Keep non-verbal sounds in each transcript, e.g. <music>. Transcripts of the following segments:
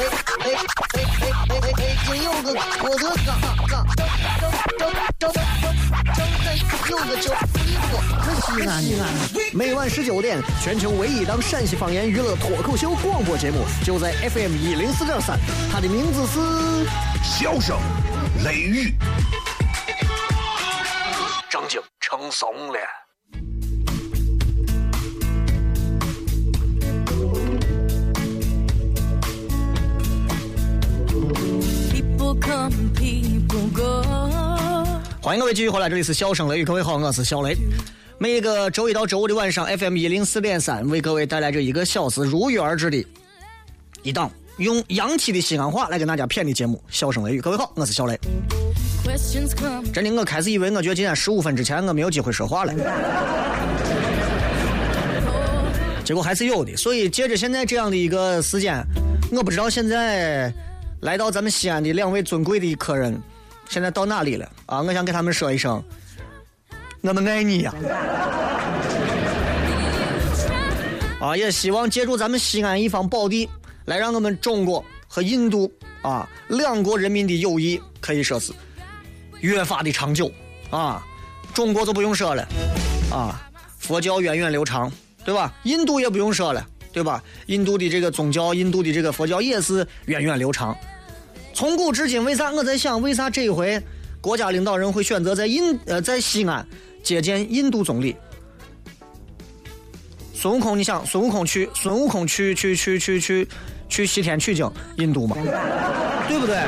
哎哎哎哎哎哎哎！金柚子，我的嘎嘎，张张张张张张柚子酒，可西安？每晚十九点，全球唯一档陕西方言娱乐脱口秀广播节目，就在 FM 一零四点三，它的名字是《笑声雷雨》，正经成怂了。欢迎各位继续回来，这里是笑声雷雨，各位好，我是小雷。每一个周一到周五的晚上，FM 一零四点三为各位带来这一个小时如约而至的一档用洋气的西安话来跟大家谝的节目《笑声雷雨》。各位好，我是小雷。真的，我开始以为我觉得今天十五分之前我没有机会说话了，结果还是有的。所以借着现在这样的一个时间，我不知道现在来到咱们西安的两位尊贵的客人。现在到哪里了啊？我想给他们说一声，我们爱你呀！啊，也希望借助咱们西安一方宝地，来让我们中国和印度啊两国人民的友谊可以说是越发的长久啊。中国就不用说了啊，佛教源远流长，对吧？印度也不用说了，对吧？印度的这个宗教，印度的这个佛教也是源远流长。从古至今，为啥我在想，为啥这一回国家领导人会选择在印呃在西安接见印度总理？孙悟空，你想孙悟空去孙悟空去去去去去去西天取经，印度嘛，对不对？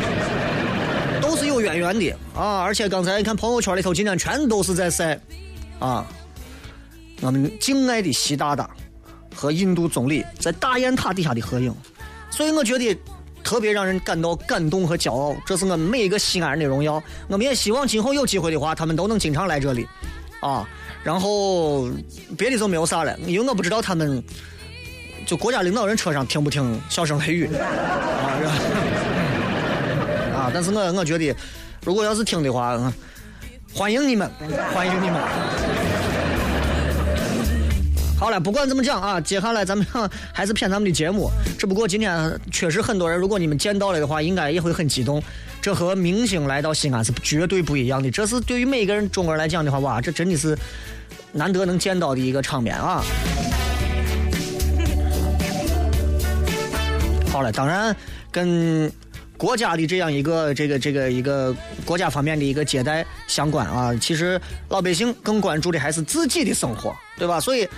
都是有渊源的啊！而且刚才你看朋友圈里头，今天全都是在晒啊，我们敬爱的习大大和印度总理在大雁塔底下的合影，所以我觉得。特别让人感到感动和骄傲，这是我们每一个西安人的荣耀。我们也希望今后有机会的话，他们都能经常来这里，啊，然后别的就没有啥了，因为我不知道他们就国家领导人车上听不听小声雷雨啊，啊，但是我我觉得，如果要是听的话，欢迎你们，欢迎你们。好了，不管怎么讲啊，接下来咱们还是骗咱们的节目。只不过今天确实很多人，如果你们见到了的话，应该也会很激动。这和明星来到西安是绝对不一样的。这是对于每个人中国人来讲的话，哇，这真的是难得能见到的一个场面啊！好了，当然跟国家的这样一个这个这个一个国家方面的一个接待相关啊。其实老百姓更关注的还是自己的生活，对吧？所以。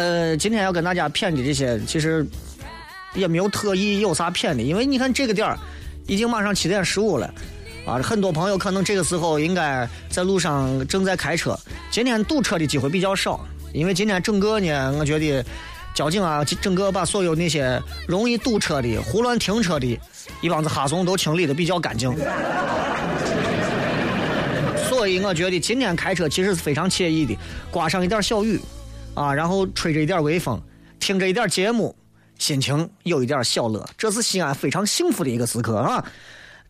呃，今天要跟大家谝的这些，其实也没有特意有啥谝的，因为你看这个点儿已经马上七点十五了，啊，很多朋友可能这个时候应该在路上正在开车。今天堵车的机会比较少，因为今天整个呢，我觉得交警啊，整个把所有那些容易堵车的、胡乱停车的一帮子哈怂都清理的比较干净。所以我觉得今天开车其实是非常惬意的，刮上一点小雨。啊，然后吹着一点微风，听着一点节目，心情有一点小乐，这是西安非常幸福的一个时刻啊。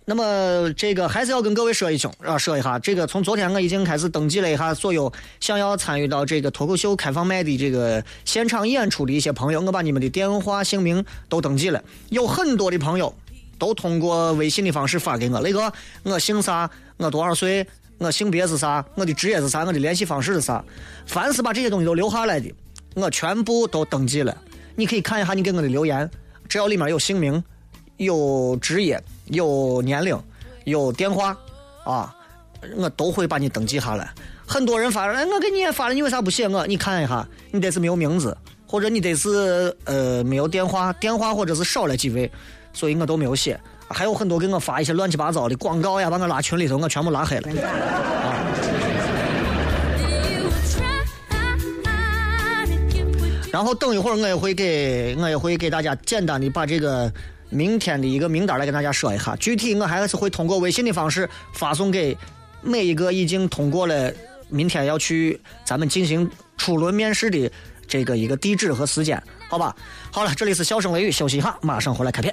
那么这个还是要跟各位说一声啊，说一下这个，从昨天我已经开始登记了一下所有想要参与到这个脱口秀开放麦的这个现场演出的一些朋友，我把你们的电话姓名都登记了，有很多的朋友都通过微信的方式发给我，那个我姓啥，我多少岁。我性别是啥？我的职业是啥？我的联系方式是啥？凡是把这些东西都留下来的，我全部都登记了。你可以看一下你给我的留言，只要里面有姓名、有职业、有年龄、有电话，啊，我都会把你登记下来。很多人发来，我给你也发了，你为啥不写我？你看一下，你得是没有名字，或者你得是呃没有电话，电话或者是少了几位，所以我都没有写。还有很多给我发一些乱七八糟的广告呀，把我拉群里头，我全部拉黑了。啊！然后等一会儿我也会给我也会给大家简单的把这个明天的一个名单来跟大家说一下，具体我还是会通过微信的方式发送给每一个已经通过了明天要去咱们进行初轮面试的这个一个地址和时间，好吧？好了，这里是笑声雷雨，休息一下，马上回来开片。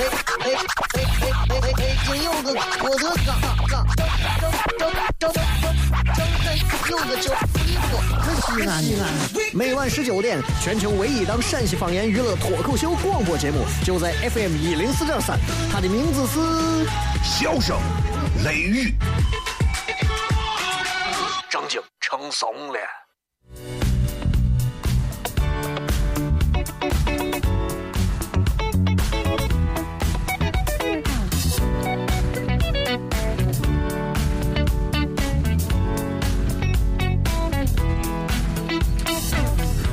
嘿，嘿，嘿，嘿，嘿，嘿！金柚子，我的嘎嘎，张张张张张柚子酒，衣服可西安西安。每晚十九点，全球唯一档陕西方言娱乐脱口秀广播节目，就在 FM 一零四点三，它的名字是《笑声雷雨》，正经成怂了。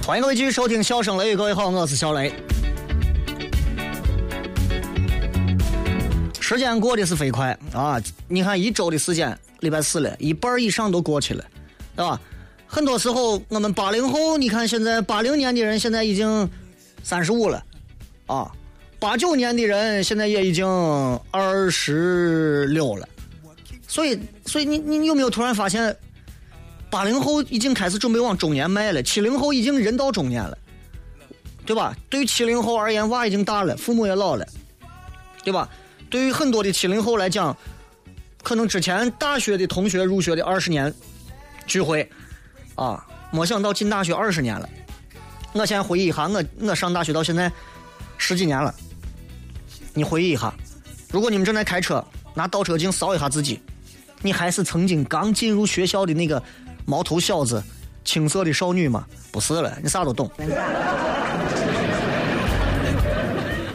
欢迎各位继续收听《笑声雷雨》，各位好，我是小雷。时间过得是飞快啊！你看一周的时间，礼拜四了，一半以上都过去了，对吧？很多时候，我们八零后，你看现在八零年的人现在已经三十五了，啊，八九年的人现在也已经二十六了，所以，所以你你有没有突然发现？八零后已经开始准备往中年迈了，七零后已经人到中年了，对吧？对于七零后而言，娃已经大了，父母也老了，对吧？对于很多的七零后来讲，可能之前大学的同学入学的二十年聚会，啊，没想到进大学二十年了。我先回忆一下，我我上大学到现在十几年了，你回忆一下，如果你们正在开车，拿倒车镜扫一下自己，你还是曾经刚进入学校的那个。毛头小子，青涩的少女吗？不是了，你啥都懂。<laughs>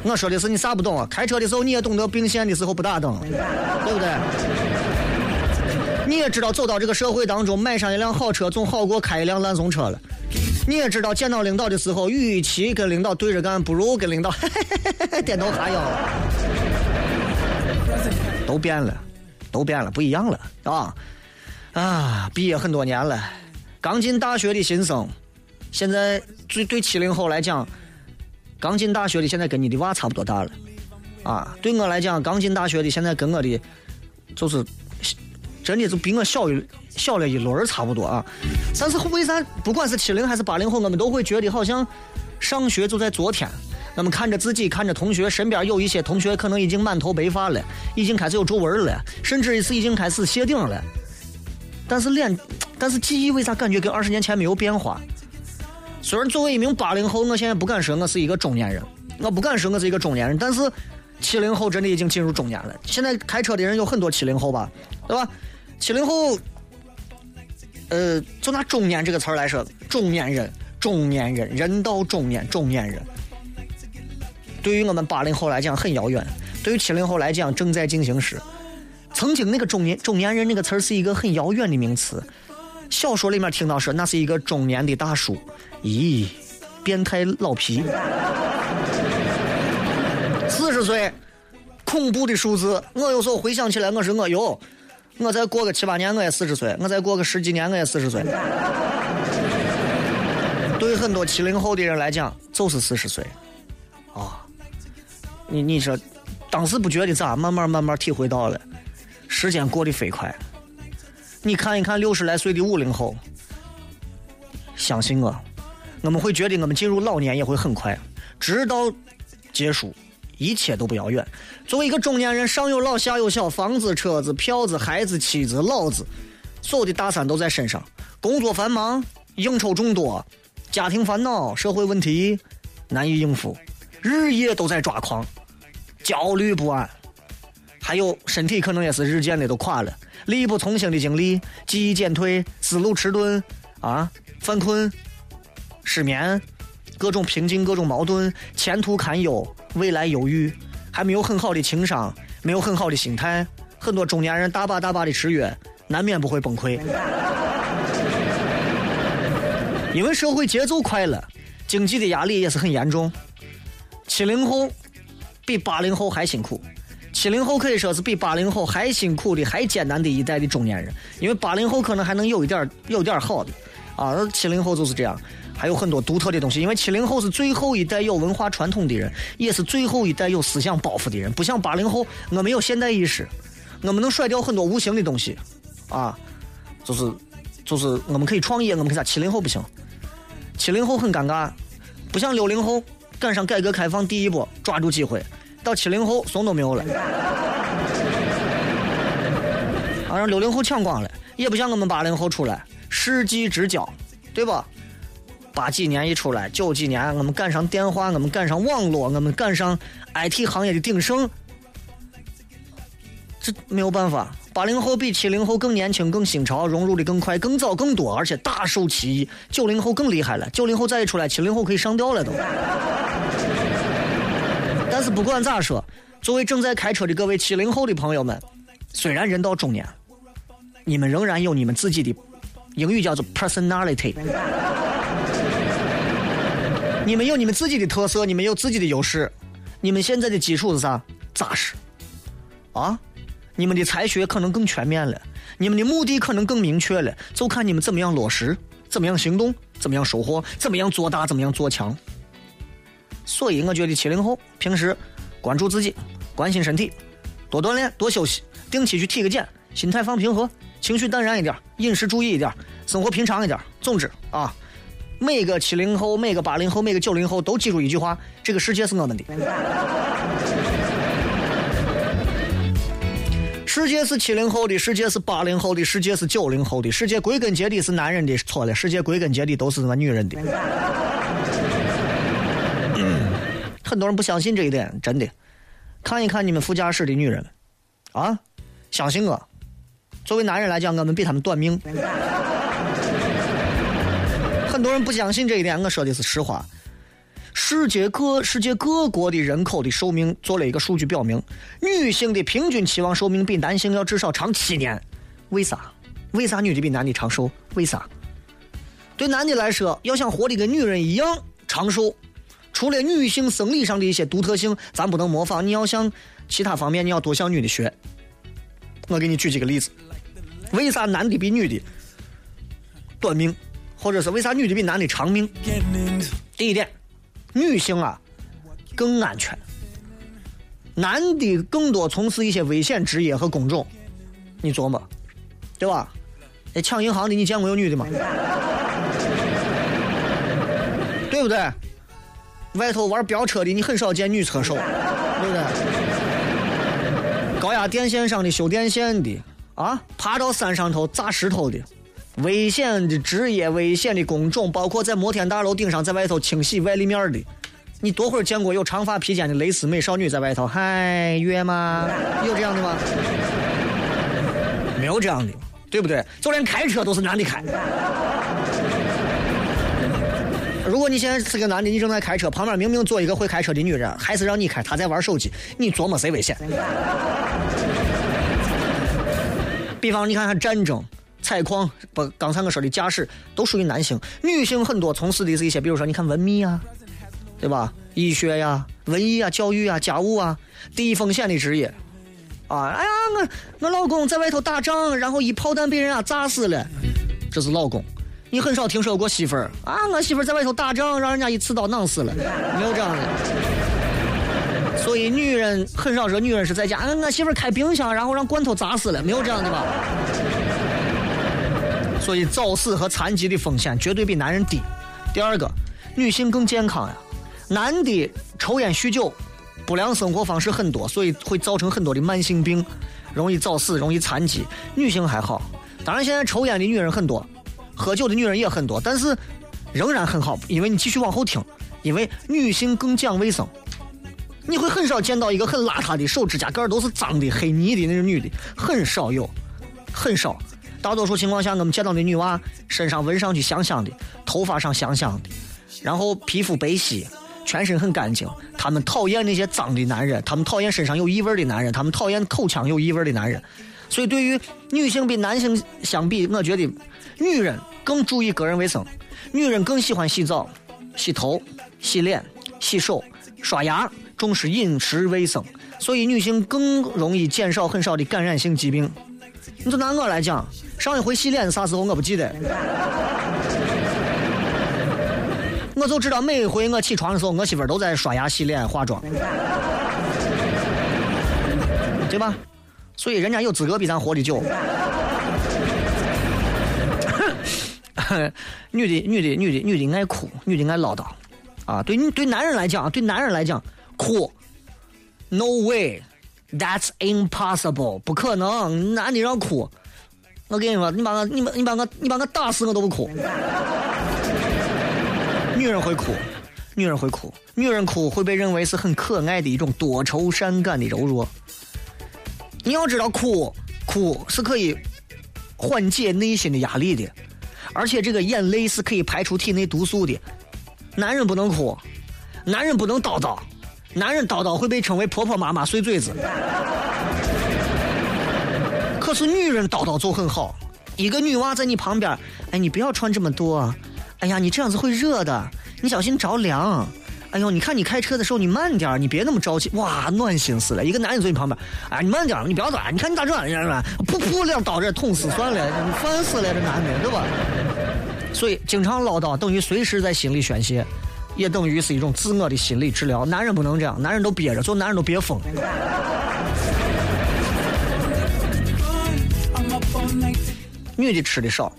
我说的是你啥不懂啊？开车的时候你也懂得并线的时候不打灯，对不对？你也知道走到这个社会当中，买上一辆好车总好过开一辆烂怂车了。你也知道见到领导的时候，与其跟领导对着干，不如跟领导 <laughs> 点头哈腰。都变了，都变了，不一样了，啊。啊，毕业很多年了，刚进大学的新生，现在对对七零后来讲，刚进大学的现在跟你的娃差不多大了，啊，对我来讲，刚进大学的现在跟我的，就是真的就比我小一小了一轮差不多啊。但是为啥不管是七零还是八零后，我们都会觉得好像上学就在昨天。我们看着自己，看着同学，身边有一些同学可能已经满头白发了，已经开始有皱纹了，甚至是已经开始谢顶了。但是脸，但是记忆为啥感觉跟二十年前没有变化？虽然作为一名八零后，我现在不敢说我是一个中年人，我不敢说我是一个中年人，但是七零后真的已经进入中年了。现在开车的人有很多七零后吧，对吧？七零后，呃，就拿中年这个词儿来说，中年人，中年人，人到中年，中年人，对于我们八零后来讲很遥远，对于七零后来讲正在进行时。曾经那个中年中年人那个词儿是一个很遥远的名词，小说里面听到说那是一个中年的大叔，咦，变态老皮，四十岁，恐怖的数字。我有时候回想起来，我是我哟，我再过个七八年我也四十岁，我再过个十几年我也四十岁。对很多七零后的人来讲，就是四十岁，啊，你你说，当时不觉得咋，慢慢慢慢体会到了。时间过得飞快，你看一看六十来岁的五零后，相信我，我们会觉得我们进入老年也会很快，直到结束，一切都不遥远。作为一个中年人，上有老下有小，房子、车子、票子、孩子、妻子、老子，所有的大山都在身上，工作繁忙，应酬众多，家庭烦恼，社会问题难以应付，日夜都在抓狂，焦虑不安。还有身体可能也是日渐的都垮了，力不从心的经历，记忆减退，思路迟钝，啊，犯困，失眠，各种瓶颈，各种矛盾，前途堪忧，未来忧郁，还没有很好的情商，没有很好的心态，很多中年人大把大把的吃药，难免不会崩溃。因为社会节奏快了，经济的压力也是很严重。七零后比八零后还辛苦。七零后可以说是比八零后还辛苦的、还艰难的一代的中年人，因为八零后可能还能有一点、有点好的，啊，七零后就是这样，还有很多独特的东西。因为七零后是最后一代有文化传统的人，也是最后一代有思想包袱的人，不像八零后，我们有现代意识，我们能甩掉很多无形的东西，啊，就是就是我们可以创业，我们可以啥？七零后不行，七零后很尴尬，不像六零后赶上改革开放第一波，抓住机会。到七零后，怂都没有了，啊，让六零后抢光了，也不像我们八零后出来世纪之交，对吧？八几年一出来，九几年我们赶上电话，我们赶上网络，我们赶上 IT 行业的鼎盛，这没有办法。八零后比七零后更年轻、更新潮，融入的更快、更早、更多，而且大受其益。九零后更厉害了，九零后再一出来，七零后可以上吊了都。但是不管咋说，作为正在开车的各位七零后的朋友们，虽然人到中年，你们仍然有你们自己的，英语叫做 personality，你们有你们自己的特色，你们有自己的优势，你们现在的基础是啥？扎实，啊，你们的才学可能更全面了，你们的目的可能更明确了，就看你们怎么样落实，怎么样行动，怎么样收获，怎么样做大，怎么样做强。所以我觉得七零后平时关注自己，关心身体，多锻炼，多休息，定期去体个检，心态放平和，情绪淡然一点，饮食注意一点，生活平常一点。总之啊，每个七零后、每个八零后、每个九零后都记住一句话：这个世界是我们的。世界是七零后的，世界是八零后的，世界是九零后的，世界归根结底是男人的，错了，世界归根结底都是他妈女人的。很多人不相信这一点，真的。看一看你们副驾驶的女人，啊，相信我。作为男人来讲，我们比他们短命。<laughs> 很多人不相信这一点，我说的是实话。世界各世界各国的人口的寿命做了一个数据表明，女性的平均期望寿命比男性要至少长七年。为啥？为啥女的比男的长寿？为啥？对男的来说，要想活得跟女人一样长寿。除了女性生理上的一些独特性，咱不能模仿。你要向其他方面，你要多向女的学。我给你举几个例子：为啥男的比女的短命，或者是为啥女的比男的长命？第一点，女性啊更安全，男的更多从事一些危险职业和工种。你琢磨，对吧？那抢银行的，你见过有女的吗？<laughs> 对不对？外头玩飙车的，你很少见女车手，对不对？高压电线上的修电线的，啊，爬到山上头砸石头的，危险的职业、危险的工种，包括在摩天大楼顶上在外头清洗外立面的，你多会儿见过有长发披肩的蕾丝美少女在外头？嗨，约吗？有这样的吗？没有这样的，对不对？就连开车都是男的开。如果你现在是个男的，你正在开车，旁边明明坐一个会开车的女人，还是让你开，她在玩手机，你琢磨谁危险？比方你看看战争、采矿，不，刚才我说的驾驶都属于男性，女性很多从事的是一些，比如说你看文秘啊，对吧？医学呀、文艺啊、教育啊、家务啊，低风险的职业。啊，哎呀，我我老公在外头打仗，然后一炮弹被人家炸死了，这是老公。你很少听说过媳妇儿啊，我媳妇儿在外头打仗，让人家一刺刀弄死了，没有这样的。所以女人很少说女人是在家，我媳妇儿开冰箱，然后让罐头砸死了，没有这样的吧？所以早死和残疾的风险绝对比男人低。第二个，女性更健康呀，男的抽烟酗酒，不良生活方式很多，所以会造成很多的慢性病，容易早死，容易残疾。女性还好，当然现在抽烟的女人很多。喝酒的女人也很多，但是仍然很好，因为你继续往后听，因为女性更讲卫生，你会很少见到一个很邋遢的手指甲盖都是脏的、黑泥的那种女的，很少有，很少。大多数情况下，我们见到的女娃身上闻上去香香的，头发上香香的，然后皮肤白皙，全身很干净。她们讨厌那些脏的男人，她们讨厌身上有异味的男人，她们讨厌口腔有异味的男人。所以，对于女性比男性相比，我觉得。女人更注意个人卫生，女人更喜欢洗澡、洗头、洗脸、洗手、刷牙，重视饮食卫生，所以女性更容易减少很少的感染性疾病。你就拿我来讲，上一回洗脸啥时候我不记得，我就知道每回我起床的时候，我媳妇都在刷牙、洗脸、化妆，对吧？所以人家有资格比咱活得久。<laughs> 女的，女的，女的，女的爱哭，女的爱唠叨，啊，对对男人来讲，对男人来讲，哭，no way，that's impossible，不可能，男的让哭，我跟你说，你把我，你把，你把我，你把我打死我都不哭。女人会哭，女人会哭，女人哭会被认为是很可爱的一种多愁善感的柔弱。你要知道，哭哭是可以缓解内心的压力的。而且这个眼泪是可以排出体内毒素的。男人不能哭，男人不能叨叨，男人叨叨会被称为婆婆妈妈碎嘴子。可是女人叨叨就很好，一个女娃在你旁边，哎，你不要穿这么多，哎呀，你这样子会热的，你小心着凉。哎呦，你看你开车的时候你慢点，你别那么着急。哇，暖心死了！一个男人坐你旁边，哎，你慢点，你不要打，你看你咋这样？噗噗两刀这捅死算了，你烦死了这男的，对吧？所以经常唠叨等于随时在心里宣泄，也等于是一种自我的心理治疗。男人不能这样，男人都憋着，做男人都憋疯。女的吃的少，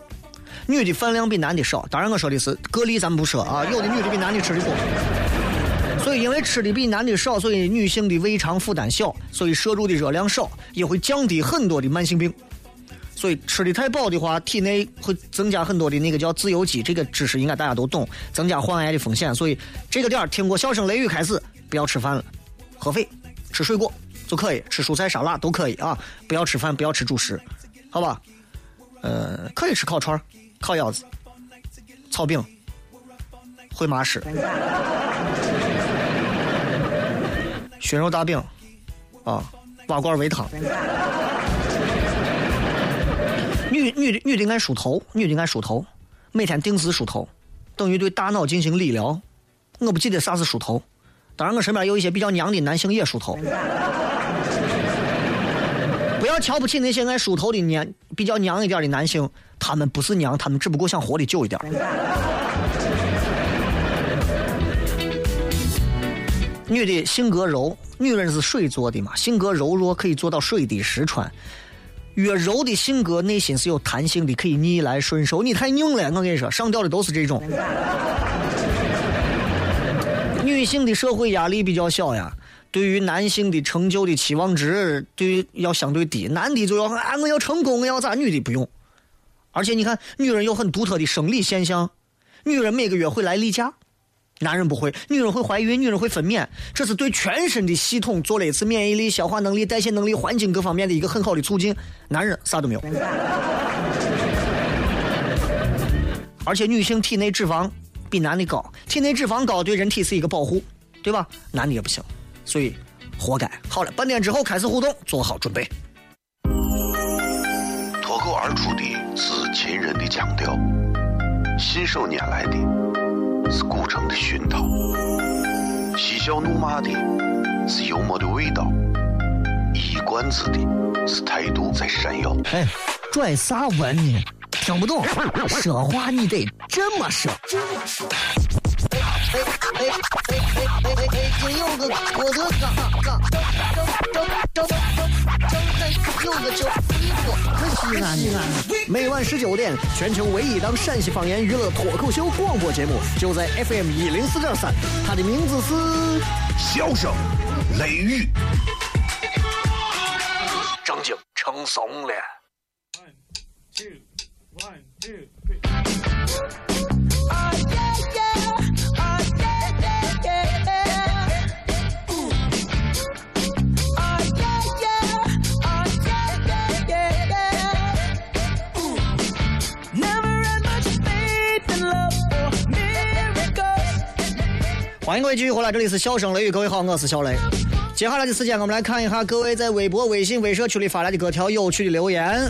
女的饭量比男的少。当然我说的是个例，咱们不说啊，有的女的比男的吃的多。所以，因为吃的比男的少，所以女性的胃肠负担小，所以摄入的热量少，也会降低很多的慢性病。所以吃的太饱的话，体内会增加很多的那个叫自由基，这个知识应该大家都懂，增加患癌的风险。所以这个点儿听过笑声雷雨开始，不要吃饭了，喝水，吃水果就可以，吃蔬菜沙拉都可以啊，不要吃饭，不要吃主食，好吧？呃，可以吃烤串、烤腰子、炒饼、烩麻食。熏肉大饼，啊，瓦罐煨汤。女女的女的爱梳头，女的爱梳头，每天定时梳头，等于对大脑进行理疗。我不记得啥是梳头，当然我身边有一些比较娘的男性也梳头。不要瞧不起那些爱梳头的娘，比较娘一点的男性，他们不是娘，他们只不过想活得久一点。女的性格柔，女人是水做的嘛，性格柔弱可以做到水滴石穿。越柔的性格，内心是有弹性的，可以逆来顺受。你太硬了，我跟你说，上吊的都是这种。<laughs> 女性的社会压力比较小呀，对于男性的成就的期望值，对于要相对低。男的就要啊，我要成功，我要咋？女的不用。而且你看，女人有很独特的生理现象，女人每个月会来例假。男人不会，女人会怀孕，女人会分娩，这是对全身的系统做了一次免疫力、消化能力、代谢能力、环境各方面的一个很好的促进。男人啥都没有，<laughs> 而且女性体内脂肪比男的高，体内脂肪高对人体是一个保护，对吧？男的也不行，所以活该。好了，半点之后开始互动，做好准备。脱口而出的是秦人的腔调，信手拈来的。是古城的熏陶，嬉笑怒骂的是幽默的味道，一冠子的是态度在闪耀。哎，拽啥文呢？听不懂，说话你得这么说。哎哎哎哎哎哎哎！今有个我的嘎嘎，张张张张张有个叫一个可西安的。每晚十九点，全球唯一档陕西方言娱乐脱口秀广播节目，就在 FM 一零四点三。它的名字是《笑声雷雨》，正经成怂了。One two, one two, 欢迎各位继续回来，这里是笑声雷雨，各位好，我是小雷。接下来的时间，我们来看一下各位在微博、微信、微社区里发来的各条有趣的留言。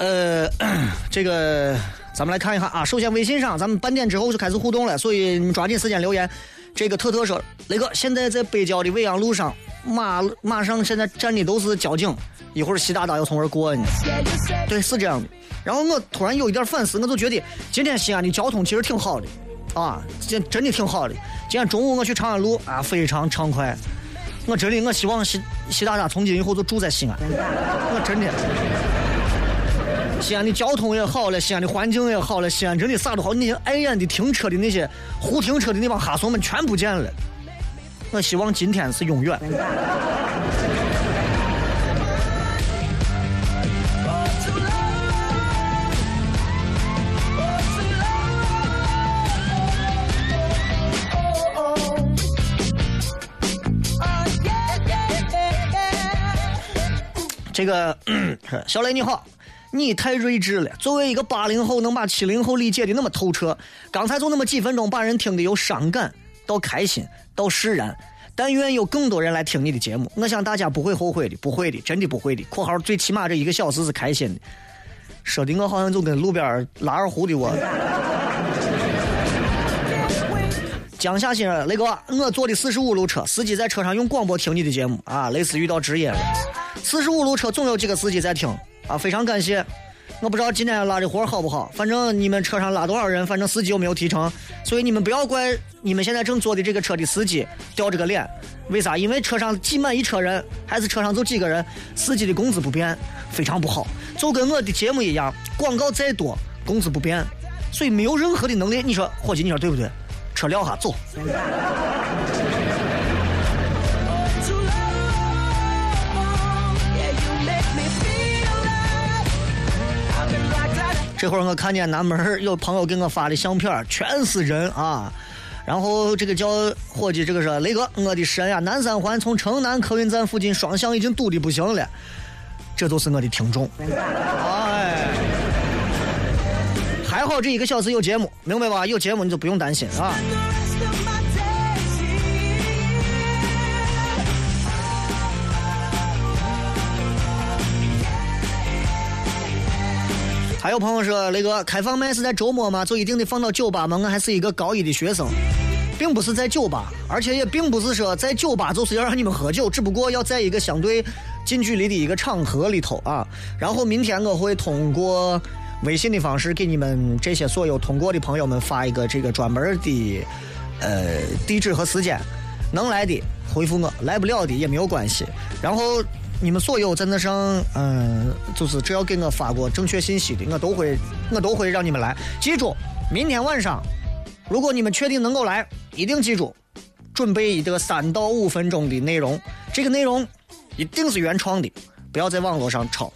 呃，<clears throat> 这个咱们来看一下啊。首先，微信上咱们半点之后就开始互动了，所以你抓紧时间留言。这个特特说，雷哥，现在在北郊的未央路上，马马上现在站的都是交警，一会儿习大大要从这儿过呢。对，是这样的。然后我突然有一点反思，我就觉得今天西安的交通其实挺好的，啊，真真的挺好的。今天中午我去长安路啊，非常畅快。我真的，我希望习习大大从今以后就住在西安。我真的，西安的交通也好了，西安的环境也好了，西安真的啥都好。那些碍眼的停车的那些胡停车的那帮哈怂们全不见了。我希望今天是永远。这个 <clears throat> 小雷你好，你太睿智了。作为一个八零后，能把七零后理解的那么透彻，刚才就那么几分钟，把人听得由伤感到开心到释然。但愿有更多人来听你的节目，我想大家不会后悔的，不会的，真的不会的。（括号最起码这一个小时是开心的。）说的我好像就跟路边拉二胡的我。江夏新人，雷哥，我坐的四十五路车，司机在车上用广播听你的节目啊，类似遇到职业了。四十五路车总有几个司机在听啊，非常感谢。我不知道今天拉的活好不好，反正你们车上拉多少人，反正司机又没有提成，所以你们不要怪你们现在正坐的这个车的司机掉这个脸。为啥？因为车上挤满一车人，还是车上就几个人，司机的工资不变，非常不好。就跟我的节目一样，广告再多，工资不变，所以没有任何的能力。你说，伙计，你说对不对？车撂下走。这会儿我看见南门有朋友给我发的相片，全是人啊。然后这个叫伙计，这个是雷哥，我的神呀！南三环从城南客运站附近双向已经堵的不行了，这都是我的听众。啊，好这一个小时有节目，明白吧？有节目你就不用担心啊。还有朋友说：“雷哥，开放麦是在周末吗？就一定得放到酒吧吗？我还是一个高一的学生，并不是在酒吧，而且也并不是说在酒吧就是要让你们喝酒，只不过要在一个相对近距离的一个场合里头啊。然后明天我会通过微信的方式给你们这些所有通过的朋友们发一个这个专门的呃地址和时间，能来的回复我，来不了的也没有关系。然后。你们所有在那上，嗯，就是只要给我发过正确信息的，我都会，我都会让你们来。记住，明天晚上，如果你们确定能够来，一定记住，准备一个三到五分钟的内容，这个内容一定是原创的，不要在网络上抄，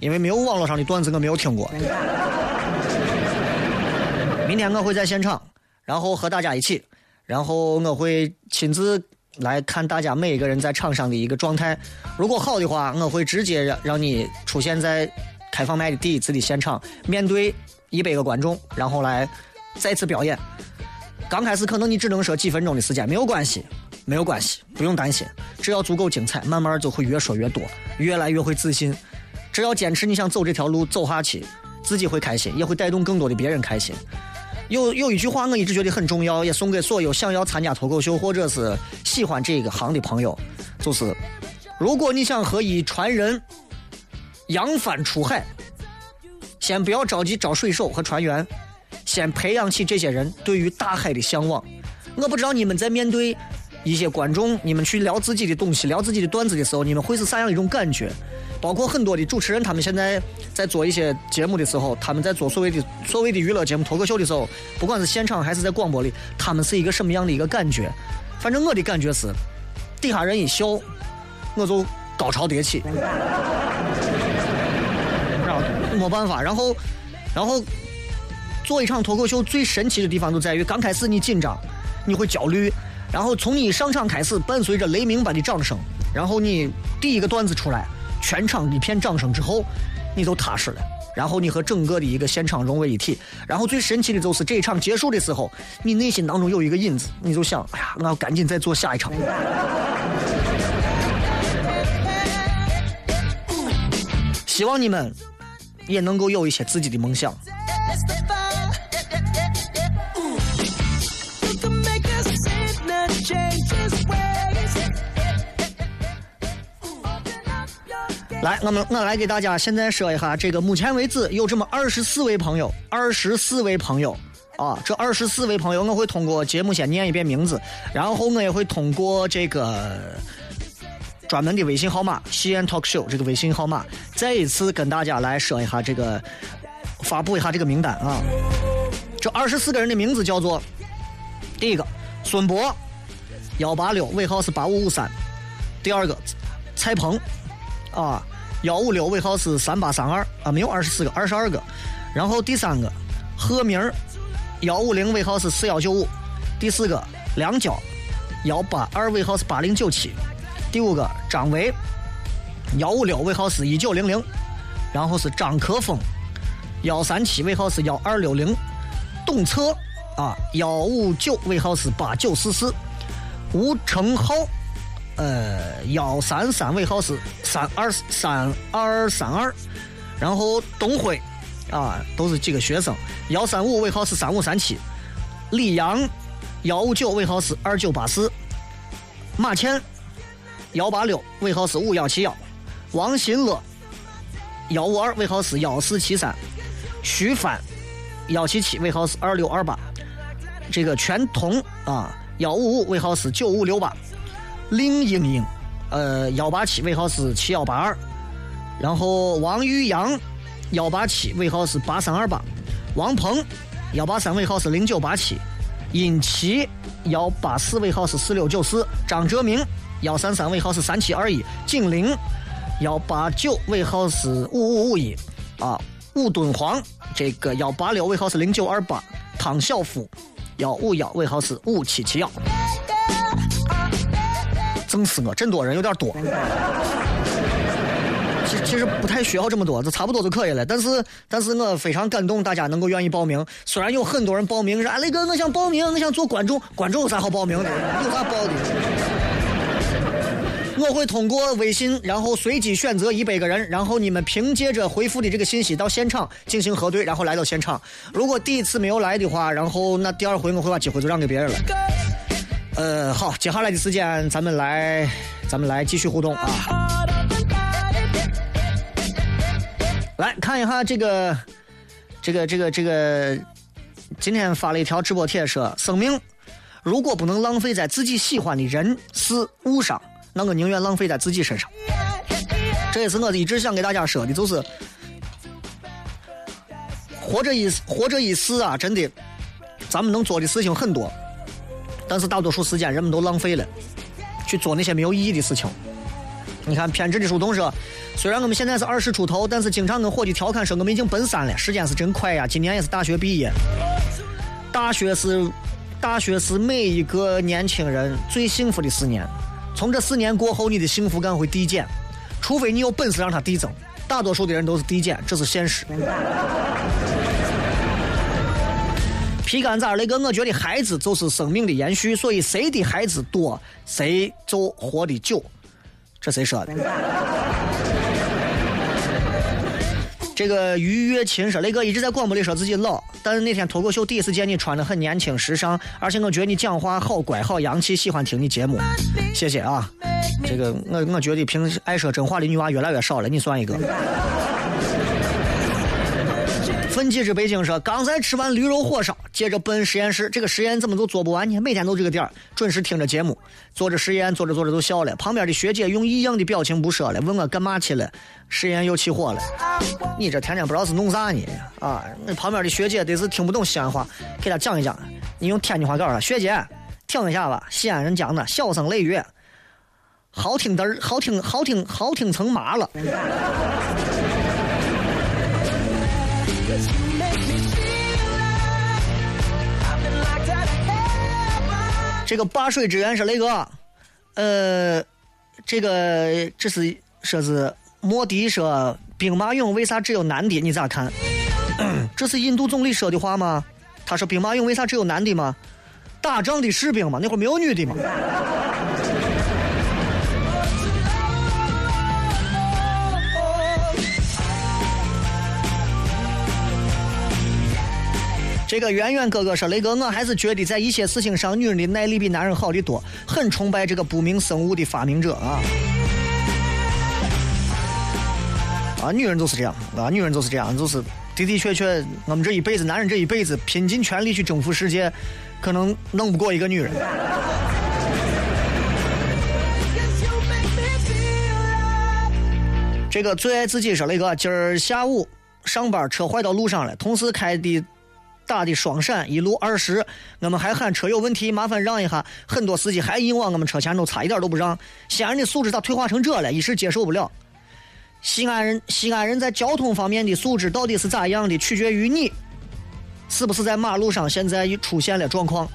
因为没有网络上的段子我没有听过。明天我会在现场，然后和大家一起，然后我会亲自。来看大家每一个人在场上的一个状态，如果好的话，我会直接让让你出现在开放麦的第一次的现场，面对一百个观众，然后来再次表演。刚开始可能你只能说几分钟的时间，没有关系，没有关系，不用担心，只要足够精彩，慢慢就会越说越多，越来越会自信。只要坚持你想走这条路走下去，自己会开心，也会带动更多的别人开心。有有一句话我一直觉得很重要，也送给所有想要参加脱口秀或者是喜欢这个行的朋友，就是：如果你想和一船人扬帆出海，先不要着急招水手和船员，先培养起这些人对于大海的向往。我不知道你们在面对一些观众，你们去聊自己的东西、聊自己的段子的时候，你们会是啥样一种感觉？包括很多的主持人，他们现在在做一些节目的时候，他们在做所谓的所谓的娱乐节目、脱口秀的时候，不管是现场还是在广播里，他们是一个什么样的一个感觉？反正我的感觉是，底下人一笑，我就高潮迭起。没办法，然后，然后做一场脱口秀最神奇的地方就在于，刚开始你紧张，你会焦虑，然后从你上场开始，伴随着雷鸣般的掌声，然后你第一个段子出来。全场一片掌声之后，你就踏实了。然后你和整个的一个现场融为一体。然后最神奇的就是这一场结束的时候，你内心当中有一个引子，你就想：哎呀，我要赶紧再做下一场。希望你们也能够有一些自己的梦想。来，我们我来给大家现在说一下，这个目前为止有这么二十四位朋友，二十四位朋友啊，这二十四位朋友，我会通过节目先念一遍名字，然后我也会通过这个专门的微信号码“西安 talk show” 这个微信号码，再一次跟大家来说一下这个，发布一下这个名单啊。这二十四个人的名字叫做：第一个孙博，幺八六尾号是八五五三；第二个蔡鹏。啊，幺五六尾号是三八三二啊，没有二十四个，二十二个。然后第三个贺明幺五零尾号是四幺九五。第四个梁娇，幺八二尾号是八零九七。第五个张维，幺五六尾号是一九零零。然后是张可峰，幺三七尾号是幺二六零。董策啊，幺五九尾号是八九四四。吴成浩。呃，幺三三尾号是三二三二三二，然后东辉，啊，都是几个学生。幺三五尾号是三五三七，李阳，幺五九尾号是二九八四，马倩，幺八六尾号是五幺七幺，王新乐，幺五二尾号是幺四七三，徐帆，幺七七尾号是二六二八，这个全通啊，幺五五尾号是九五六八。林英英，呃，幺八七尾号是七幺八二，然后王玉阳，幺八七尾号是八三二八，王鹏，幺八三尾号是零九八七，尹琦，幺八四尾号是四六九四，张哲明，幺三三尾号是三七二一，景玲，幺八九尾号是五五五一，啊，武敦煌，这个幺八六尾号是零九二八，汤小福，幺五幺尾号是五七七幺。整死我！真多人有点多，其其实不太需要这么多，就差不多就可以了。但是，但是我非常感动，大家能够愿意报名。虽然有很多人报名说：“雷哥，我想报名，我想做观众。”观众有啥好报名的？有啥报的？我会通过微信，然后随机选择一百个人，然后你们凭借着回复的这个信息到现场进行核对，然后来到现场。如果第一次没有来的话，然后那第二回我会把机会就让给别人了。呃，好，接下来的时间咱们来，咱们来继续互动啊！来看一下这个，这个，这个，这个，今天发了一条直播帖，说生命如果不能浪费在自己喜欢的人事物上，那我宁愿浪费在自己身上。这也是我一直想给大家说的，就是活着一活着一世啊，真的，咱们能做的事情很多。但是大多数时间人们都浪费了，去做那些没有意义的事情。你看偏执的树洞说，虽然我们现在是二十出头，但是经常跟伙计调侃说我们已经奔三了。时间是真快呀，今年也是大学毕业。大学是，大学是每一个年轻人最幸福的四年。从这四年过后，你的幸福感会递减，除非你有本事让它递增。大多数的人都是递减，这是现实。皮干咋那个？我觉得孩子就是生命的延续，所以谁的孩子多，谁就活得久。这谁说的？这个于月琴说，雷哥一直在广播里说自己老，但是那天脱口秀第一次见你穿的很年轻时尚，而且我觉得你讲话好乖好洋气，喜欢听你节目。谢谢啊！这个我我觉得平时爱说真话的女娃越来越少了，你算一个。分记者北京说，刚才吃完驴肉火烧，接着奔实验室。这个实验怎么都做不完呢？每天都这个点儿，准时听着节目，做着实验，做着做着都笑了。旁边的学姐用异样的表情不说了，问我干嘛去了？实验又起火了。<laughs> 你这天天不知道是弄啥呢？啊，那旁边的学姐得是听不懂西安话，给他讲一讲。你用天津话告诉他，学姐，听一下吧，西安人讲的，笑声雷雨，好听的，好听，好听，好听成麻了。这个八水之源是那个，呃，这个这是说是莫迪说兵马俑为啥只有男的？你咋看？这是印度总理说的话吗？他说兵马俑为啥只有男的吗？打仗的士兵嘛，那会儿没有女的嘛。这个圆圆哥哥说：“雷哥，我还是觉得在一些事情上，女人的耐力比男人好的多，很崇拜这个不明生物的发明者啊。”啊，女人就是这样啊，女人就是这样，就是的的确确，我们这一辈子，男人这一辈子拼尽全力去征服世界，可能弄不过一个女人。这个最爱自己说雷哥，今儿下午上班车坏到路上了，同事开的打的双闪，一路二十，我们还喊车有问题，麻烦让一下。很多司机还硬往我们车前头插，一点都不让。西安人的素质咋退化成这了？一时接受不了。西安人，西安人在交通方面的素质到底是咋样的？取决于你是不是在马路上现在出现了状况。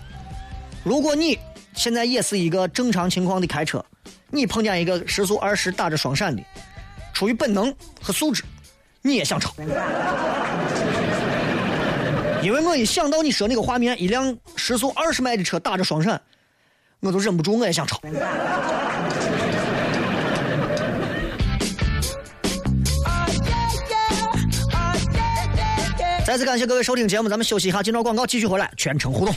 如果你现在也是一个正常情况的开车，你碰见一个时速二十打着双闪的。出于本能和素质，你也想超，因为我一想到你说那个画面，一辆时速二十迈的车打着双闪，我都忍不住，我也想超。<laughs> 再次感谢各位收听节目，咱们休息一下，进段广告，继续回来，全程互动。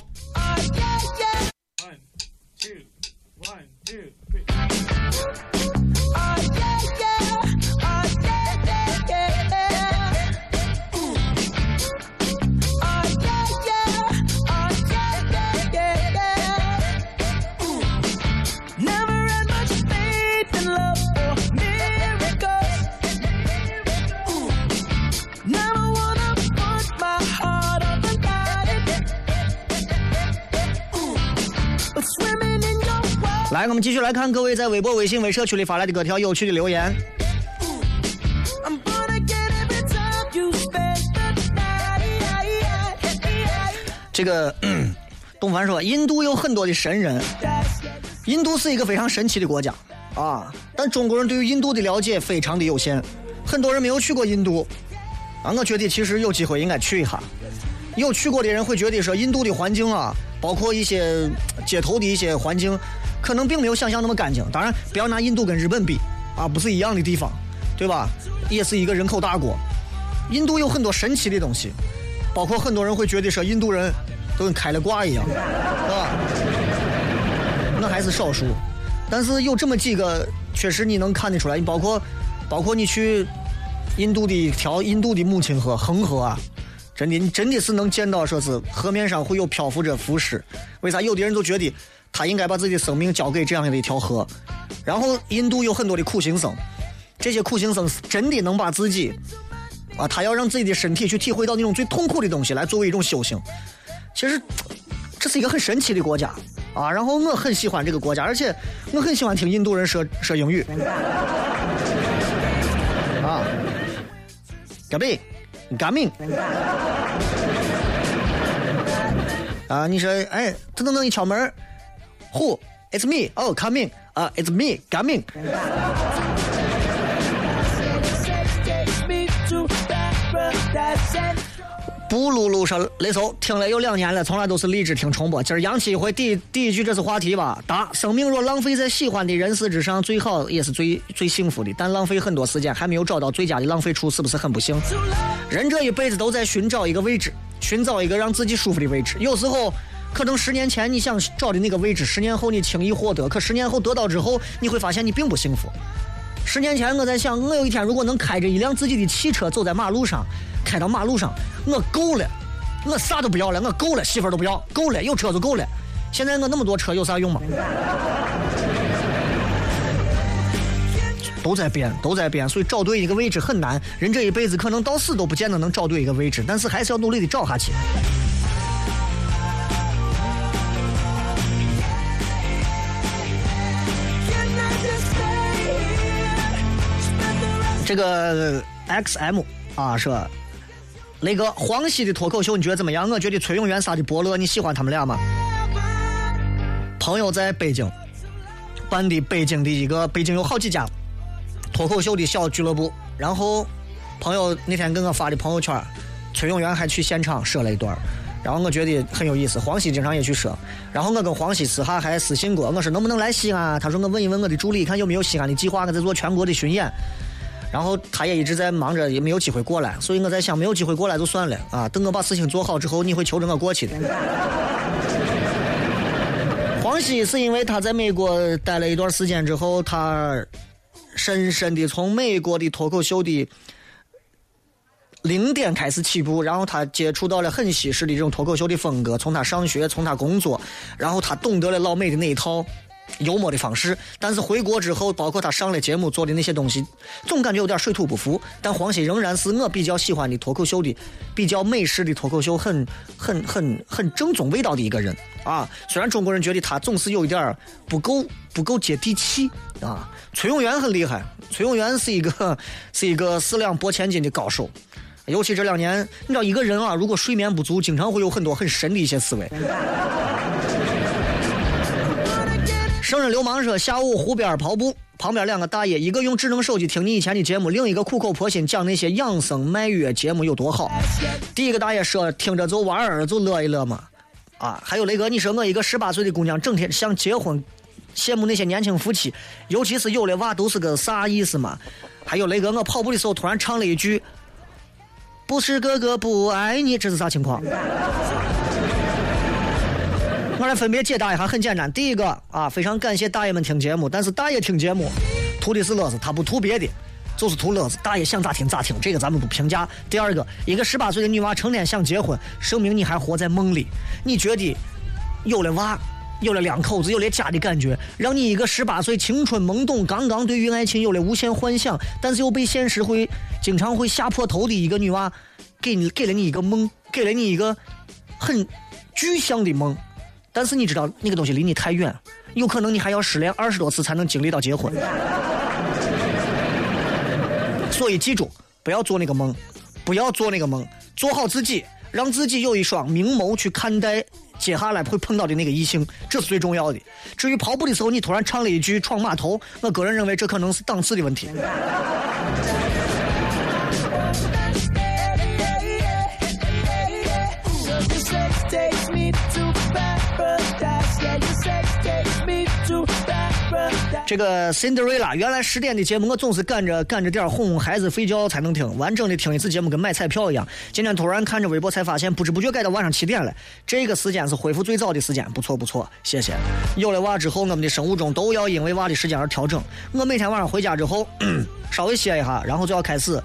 我们继续来看各位在微博、微信、微社区里发来的各条有趣的留言。这个 <clears throat> 东凡说，印度有很多的神人。印度是一个非常神奇的国家啊，但中国人对于印度的了解非常的有限，很多人没有去过印度啊。我觉得其实有机会应该去一下。有去过的人会觉得说，印度的环境啊，包括一些街头的一些环境。可能并没有想象那么干净。当然，不要拿印度跟日本比啊，不是一样的地方，对吧？也是一个人口大国。印度有很多神奇的东西，包括很多人会觉得说印度人都跟开了挂一样，是吧？那还是少数，但是有这么几个，确实你能看得出来。你包括，包括你去印度的一条印度的母亲河恒河啊，真的，你真的是能见到说是河面上会有漂浮着浮尸。为啥？有的人都觉得。他应该把自己的生命交给这样的一条河，然后印度有很多的苦行僧，这些苦行僧真的能把自己，啊，他要让自己的身体去体会到那种最痛苦的东西，来作为一种修行。其实这是一个很神奇的国家啊，然后我很喜欢这个国家，而且我很喜欢听印度人说说英语。<laughs> 啊，干杯，干命。<laughs> 啊，你说，哎，噔噔噔一敲门。Who? It's me. Oh, coming. 啊，It's me. Coming. <laughs> 布鲁鲁说雷搜听了有两年了，从来都是励志听重播。今儿洋气一回，第第一句这是话题吧？答：生命若浪费在喜欢的人事之上，最好也是最最幸福的。但浪费很多时间，还没有找到最佳的浪费处，是不是很不幸？人这一辈子都在寻找一个位置，寻找一个让自己舒服的位置。有时候。可能十年前你想找的那个位置，十年后你轻易获得；可十年后得到之后，你会发现你并不幸福。十年前我在想，我有一天如果能开着一辆自己的汽车走在马路上，开到马路上，我够了，我啥都不要了，我够了，媳妇都不要，够了，有车就够了。现在我那么多车有啥用吗？<laughs> 都在变，都在变，所以找对一个位置很难。人这一辈子可能到死都不见得能找对一个位置，但是还是要努力的找下去。这个 X M 啊，说雷哥黄西的脱口秀你觉得怎么样？我觉得崔永元、啥的伯乐，你喜欢他们俩吗？朋友在北京办的北京的一个，北京有好几家脱口秀的小俱乐部。然后朋友那天给我发的朋友圈，崔永元还去现场说了一段，然后我觉得很有意思。黄西经常也去说，然后我跟黄西私下还私信过，我说能不能来西安？他说我问一问我的助理，看有没有西安的计划，我在做全国的巡演。然后他也一直在忙着，也没有机会过来，所以我在想，没有机会过来就算了啊。等我把事情做好之后，你会求着我过去的。<laughs> 黄西是因为他在美国待了一段时间之后，他深深的从美国的脱口秀的零点开始起步，然后他接触到了很西式的这种脱口秀的风格，从他上学，从他工作，然后他懂得了老美的那一套。幽默的方式，但是回国之后，包括他上了节目做的那些东西，总感觉有点水土不服。但黄西仍然是我比较喜欢的脱口秀的，比较美式的脱口秀，很很很很正宗味道的一个人啊。虽然中国人觉得他总是有一点不够不够接地气啊。崔永元很厉害，崔永元是一个是一个四两拨千斤的高手，尤其这两年，你知道一个人啊，如果睡眠不足，经常会有很多很深的一些思维。圣人流氓说：下午湖边跑步，旁边两个大爷，一个用智能手机听你以前的节目，另一个苦口婆心讲那些养生卖药节目有多好。第一个大爷说：听着就玩儿，就乐一乐嘛。啊，还有雷哥，你说我一个十八岁的姑娘，整天想结婚，羡慕那些年轻夫妻，尤其是有了娃，都是个啥意思嘛？还有雷哥，我跑步的时候突然唱了一句：不是哥哥不爱你，这是啥情况？我来分别解答一下，很简单。第一个啊，非常感谢大爷们听节目，但是大爷听节目图的是乐子，他不图别的，就是图乐子。大爷想咋听咋听，这个咱们不评价。第二个，一个十八岁的女娃成天想结婚，说明你还活在梦里。你觉得有了娃，有了两口子，有了家的感觉，让你一个十八岁青春懵懂、刚刚对于爱情有了无限幻想，但是又被现实会经常会吓破头的一个女娃，给你给了你一个梦，给了你一个很具象的梦。但是你知道那个东西离你太远，有可能你还要失恋二十多次才能经历到结婚。所以记住，不要做那个梦，不要做那个梦，做好自己，让自己有一双明眸去看待接下来会碰到的那个异性，这是最重要的。至于跑步的时候你突然唱了一句闯码头，我个人认为这可能是档次的问题。这个 Cinderella，原来十点的节目我总是赶着赶着点哄孩子睡觉才能听，完整的听一次节目跟买彩票一样。今天突然看着微博才发现，不知不觉改到晚上七点了。这个时间是恢复最早的时间，不错不错，谢谢。有了娃之后，我们的生物钟都要因为娃的时间而调整。我每天晚上回家之后，<clears throat> 稍微歇一下，然后就要开始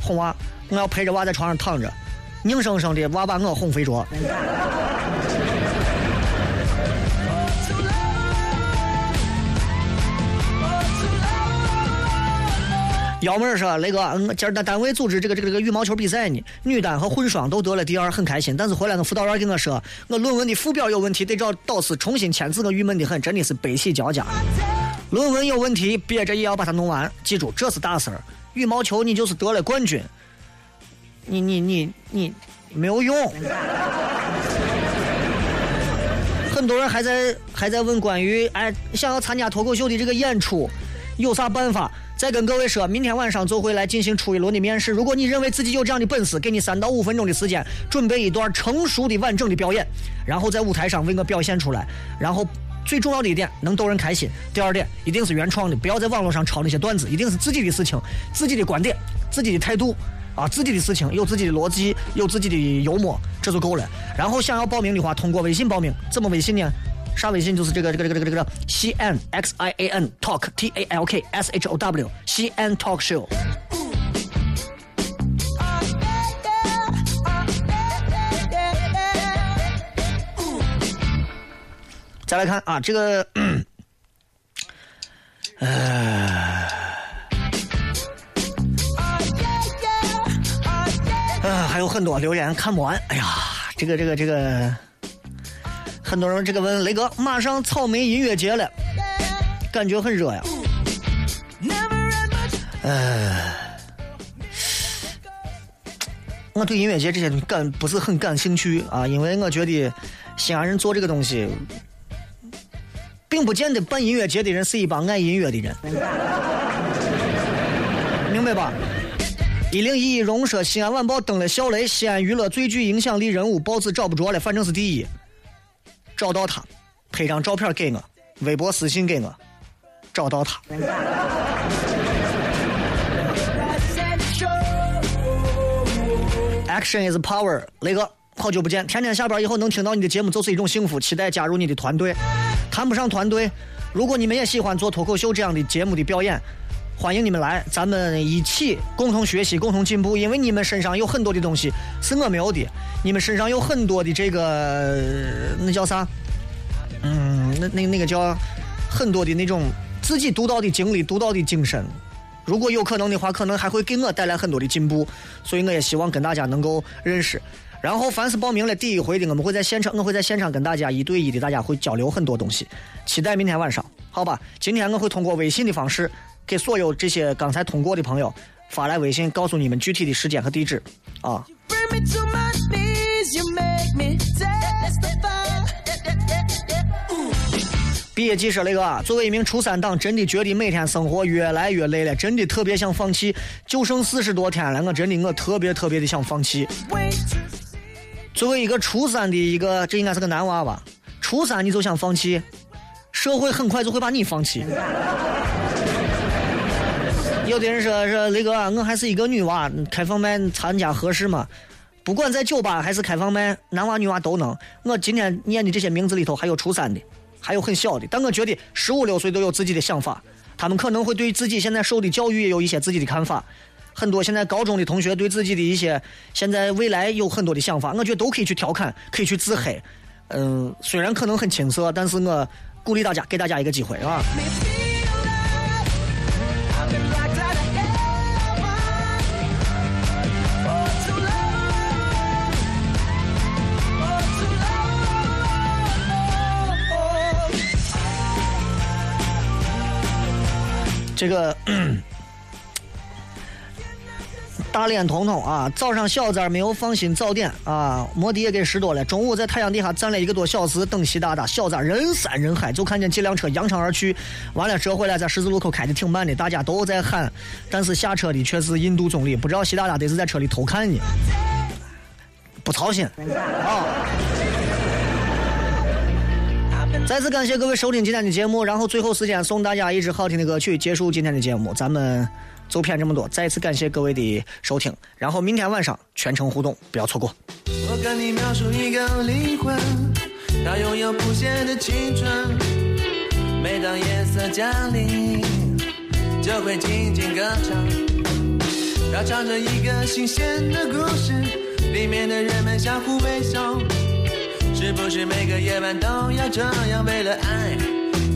哄娃，我要陪着娃在床上躺着，硬生生的娃把我哄睡着。幺妹儿说：“雷哥，嗯，今儿在单位组织这个这个这个羽毛球比赛呢，女单和混双都得了第二，很开心。但是回来，我辅导员跟我说，我论文的附表有问题，得找导师重新签字，我郁闷的很，真的是悲喜交加。论文有问题，憋着也要把它弄完。记住，这是大事儿。羽毛球你就是得了冠军，你你你你没有用。很多人还在还在问关于哎想要参加脱口秀的这个演出，有啥办法？”再跟各位说，明天晚上就会来进行初一轮的面试。如果你认为自己有这样的本事，给你三到五分钟的时间，准备一段成熟的完整的表演，然后在舞台上为我表现出来。然后最重要的一点，能逗人开心。第二点，一定是原创的，不要在网络上抄那些段子，一定是自己的事情、自己的观点、自己的态度啊，自己的事情有自己的逻辑，有自己的幽默，这就够了。然后想要报名的话，通过微信报名。怎么微信呢？啥微信就是这个这个这个这个这个西安 X I A N Talk T A L K S H O W 西安 Talk Show。再来看啊，这个，<clears throat> 呃，啊，还有很多留言看不完。哎呀，这个这个这个。很多人这个问雷哥，马上草莓音乐节了，感觉很热呀。呃，我对音乐节这些东西感不是很感兴趣啊，因为我觉得西安人做这个东西，并不见得办音乐节的人是一帮爱音乐的人，明白吧？一零一一荣说，西安晚报登了小雷，西安娱乐最具影响力人物，报纸找不着了，反正是第一。找到他，拍张照片给我，微博私信给我，找到他。Action is power，雷哥，好久不见，天天下班以后能听到你的节目就是一种幸福，期待加入你的团队。谈不上团队，如果你们也喜欢做脱口秀这样的节目的表演，欢迎你们来，咱们一起共同学习，共同进步。因为你们身上有很多的东西是我没有的，你们身上有很多的这个那叫啥？嗯，那那那个叫很多的那种自己独到的经历、独到的精神。如果有可能的话，可能还会给我带来很多的进步。所以我也希望跟大家能够认识。然后，凡是报名了第一回的，我们会在现场，我会在现场跟大家一对一的，大家会交流很多东西。期待明天晚上，好吧？今天我会通过微信的方式，给所有这些刚才通过的朋友发来微信，告诉你们具体的时间和地址啊。毕业季说那个，作为一名初三党，真的觉得每天生活越来越累了，真的特别想放弃。就剩四十多天了，我真的我特别特别的想放弃。作为一个初三的一个，这应该是个男娃娃，初三你就想放弃，社会很快就会把你放弃。有的人说说雷哥，我还是一个女娃，开放麦参加合适吗？不管在酒吧还是开放麦，男娃女娃都能。我今天念的这些名字里头还有初三的。还有很小的，但我觉得十五六岁都有自己的想法，他们可能会对自己现在受的教育也有一些自己的看法。很多现在高中的同学对自己的一些现在未来有很多的想法，我觉得都可以去调侃，可以去自黑。嗯，虽然可能很青涩，但是我鼓励大家，给大家一个机会，啊。这个 <clears throat> 大脸彤彤啊，早上小崽没有放心早点啊，摩的也给拾掇了。中午在太阳底下站了一个多小时等习大大，小崽人山人海，就看见几辆车扬长而去。完了折回来，在十字路口开的挺慢的，大家都在喊，但是下车的却是印度总理，不知道习大大得是在车里偷看呢，不操心啊。再次感谢各位收听今天的节目，然后最后时间送大家一支好听的歌曲，结束今天的节目。咱们走偏这么多，再次感谢各位的收听，然后明天晚上全程互动，不要错过。我跟你描述一个灵魂，它拥有不谢的青春，每当夜色降临，就会静静歌唱，它唱着一个新鲜的故事，里面的人们相互微笑。是不是每个夜晚都要这样为了爱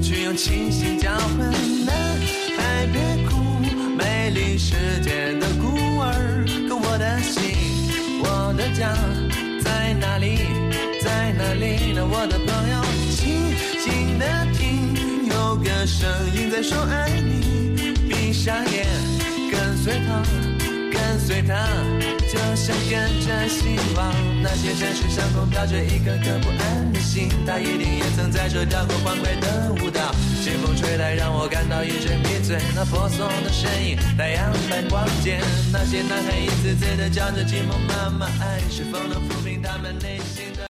去用清醒交换？男孩别哭，美丽世界的孤儿。可我的心，我的家在哪里？在哪里呢？我的朋友，静静的听，有个声音在说爱你。闭上眼，跟随他。跟随他，就像跟着希望。那些城市上空飘着一颗颗不安的心，他一定也曾在这跳过欢快的舞蹈。清风吹来，让我感到一阵迷醉。那婆娑的身影，太阳般光洁。那些男孩一次次地叫着寂寞妈妈，爱是否能抚平他们内心的？